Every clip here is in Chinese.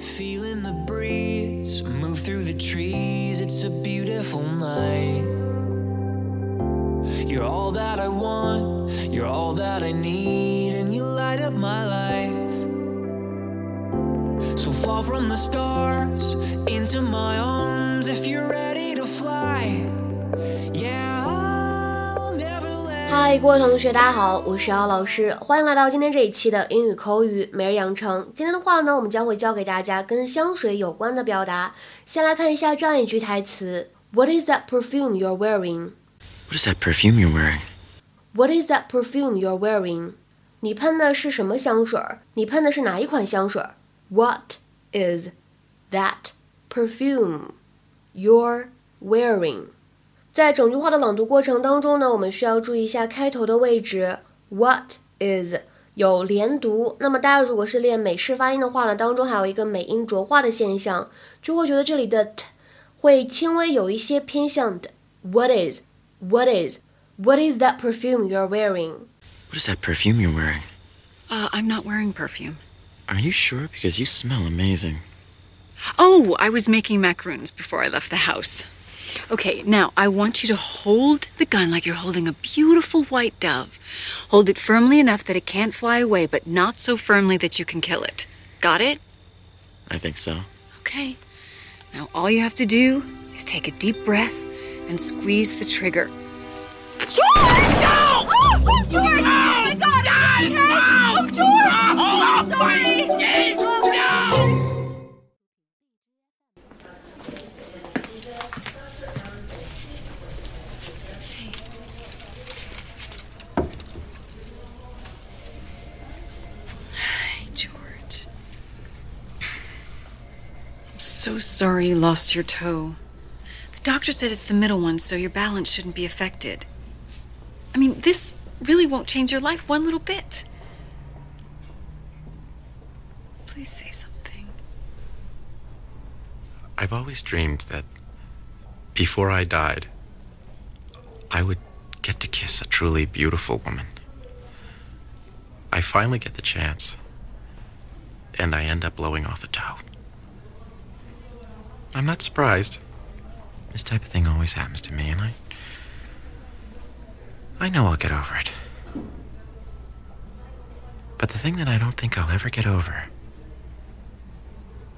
Feeling the breeze move through the trees. It's a beautiful night. You're all that I want, you're all that I need, and you light up my life. So fall from the stars into my arms if you're ready to fly. 嗨，各位同学，大家好，我是姚老师，欢迎来到今天这一期的英语口语每日养成。今天的话呢，我们将会教给大家跟香水有关的表达。先来看一下这样一句台词：What is that perfume you're wearing? What is that perfume you're wearing? What is that perfume you're wearing? 你喷的是什么香水？你喷的是哪一款香水？What is that perfume you're wearing? 在整句话的朗读过程当中呢，我们需要注意一下开头的位置。What is 有连读，那么大家如果是练美式发音的话呢，当中还有一个美音浊化的现象，就会觉得这里的 t 会轻微有一些偏向的。What is What is What is that perfume you're wearing? What is that perfume you're wearing? Uh, I'm not wearing perfume. Are you sure? Because you smell amazing. Oh, I was making macaroons before I left the house. Okay, now I want you to hold the gun like you're holding a beautiful white dove. Hold it firmly enough that it can't fly away, but not so firmly that you can kill it. Got it? I think so. Okay. Now all you have to do is take a deep breath and squeeze the trigger. George! No! Oh, George! Oh, my God! So sorry you lost your toe. The doctor said it's the middle one, so your balance shouldn't be affected. I mean, this really won't change your life one little bit. Please say something. I've always dreamed that before I died, I would get to kiss a truly beautiful woman. I finally get the chance, and I end up blowing off a toe. I'm not surprised. This type of thing always happens to me, and I. I know I'll get over it. But the thing that I don't think I'll ever get over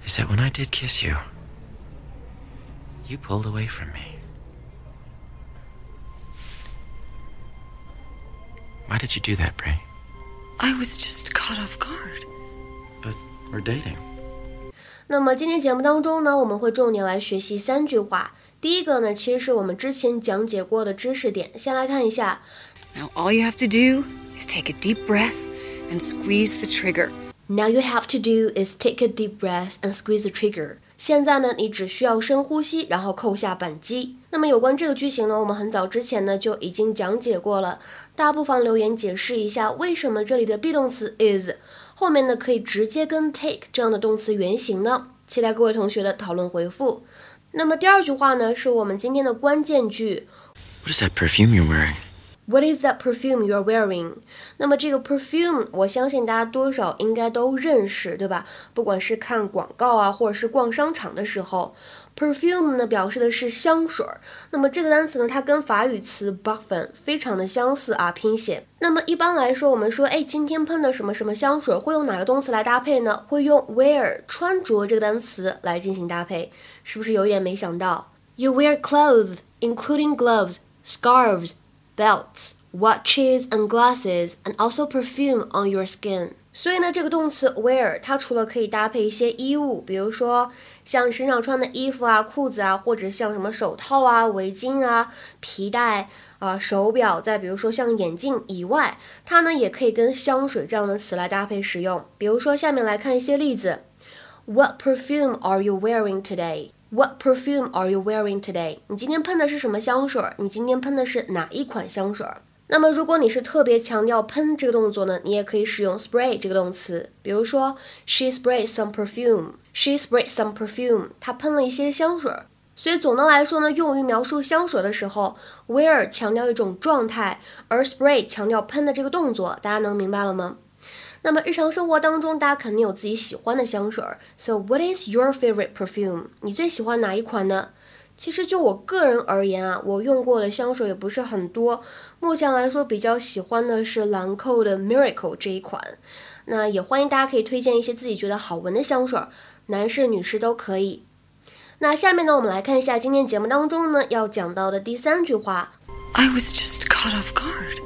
is that when I did kiss you, you pulled away from me. Why did you do that, Bray? I was just caught off guard. But we're dating. 那么今天节目当中呢，我们会重点来学习三句话。第一个呢，其实是我们之前讲解过的知识点。先来看一下 Now all you have to do is take a deep breath and squeeze the trigger. Now you have to do is take a deep breath and squeeze the trigger。现在呢，你只需要深呼吸，然后扣下扳机。那么有关这个句型呢，我们很早之前呢就已经讲解过了，大家不妨留言解释一下，为什么这里的 be 动词 is 后面的可以直接跟 take 这样的动词原形呢？期待各位同学的讨论回复。那么第二句话呢，是我们今天的关键句 What is that perfume you wearing? What is that perfume you are wearing？那么这个 perfume，我相信大家多少应该都认识，对吧？不管是看广告啊，或者是逛商场的时候，perfume 呢表示的是香水儿。那么这个单词呢，它跟法语词 parfum 非常的相似啊，拼写。那么一般来说，我们说，哎，今天喷的什么什么香水，会用哪个动词来搭配呢？会用 wear 穿着这个单词来进行搭配，是不是有点没想到？You wear clothes, including gloves, scarves. Belts, watches and glasses, and also perfume on your skin. 所以呢，这个动词 wear 它除了可以搭配一些衣物，比如说像身上穿的衣服啊、裤子啊，或者像什么手套啊、围巾啊、皮带啊、手表，再比如说像眼镜以外，它呢也可以跟香水这样的词来搭配使用。比如说，下面来看一些例子：What perfume are you wearing today? What perfume are you wearing today？你今天喷的是什么香水？你今天喷的是哪一款香水？那么如果你是特别强调喷这个动作呢，你也可以使用 spray 这个动词。比如说，She sprayed some perfume. She sprayed some perfume. 她喷了一些香水。所以总的来说呢，用于描述香水的时候，wear 强调一种状态，而 spray 强调喷的这个动作。大家能明白了吗？那么日常生活当中，大家肯定有自己喜欢的香水儿。So what is your favorite perfume？你最喜欢哪一款呢？其实就我个人而言啊，我用过的香水也不是很多。目前来说，比较喜欢的是兰蔻的 Miracle 这一款。那也欢迎大家可以推荐一些自己觉得好闻的香水，男士女士都可以。那下面呢，我们来看一下今天节目当中呢要讲到的第三句话。I was just caught off guard.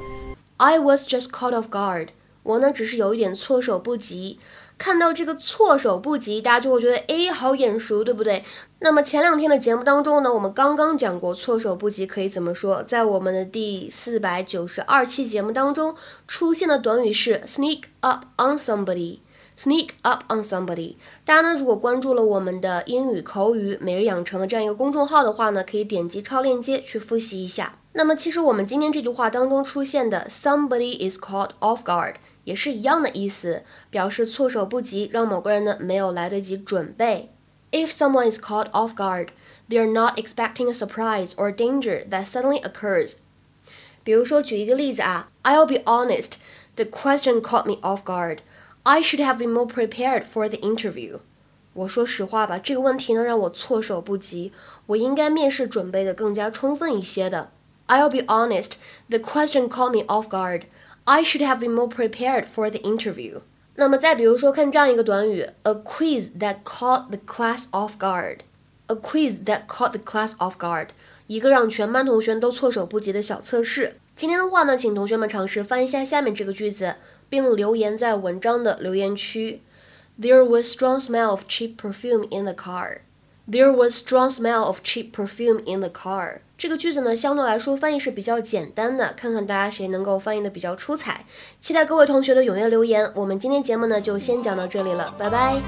I was just caught off guard. 我呢只是有一点措手不及。看到这个措手不及，大家就会觉得诶，好眼熟，对不对？那么前两天的节目当中呢，我们刚刚讲过措手不及可以怎么说，在我们的第四百九十二期节目当中出现的短语是 sneak up on somebody。sneak up on somebody。大家呢，如果关注了我们的英语口语每日养成的这样一个公众号的话呢，可以点击超链接去复习一下。那么其实我们今天这句话当中出现的 somebody is caught off guard。也是一样的意思，表示措手不及，让某个人呢没有来得及准备。If someone is caught off guard, they are not expecting a surprise or danger that suddenly occurs。比如说，举一个例子啊，I'll be honest, the question caught me off guard. I should have been more prepared for the interview。我说实话吧，这个问题呢让我措手不及，我应该面试准备的更加充分一些的。I'll be honest, the question caught me off guard. I should have been more prepared for the interview。那么再比如说，看这样一个短语，a quiz that caught the class off guard。a quiz that caught the class off guard，一个让全班同学都措手不及的小测试。今天的话呢，请同学们尝试翻译一下下面这个句子，并留言在文章的留言区。There was strong smell of cheap perfume in the car. There was strong smell of cheap perfume in the car. 这个句子呢，相对来说翻译是比较简单的，看看大家谁能够翻译的比较出彩。期待各位同学的踊跃留言。我们今天节目呢，就先讲到这里了，拜拜。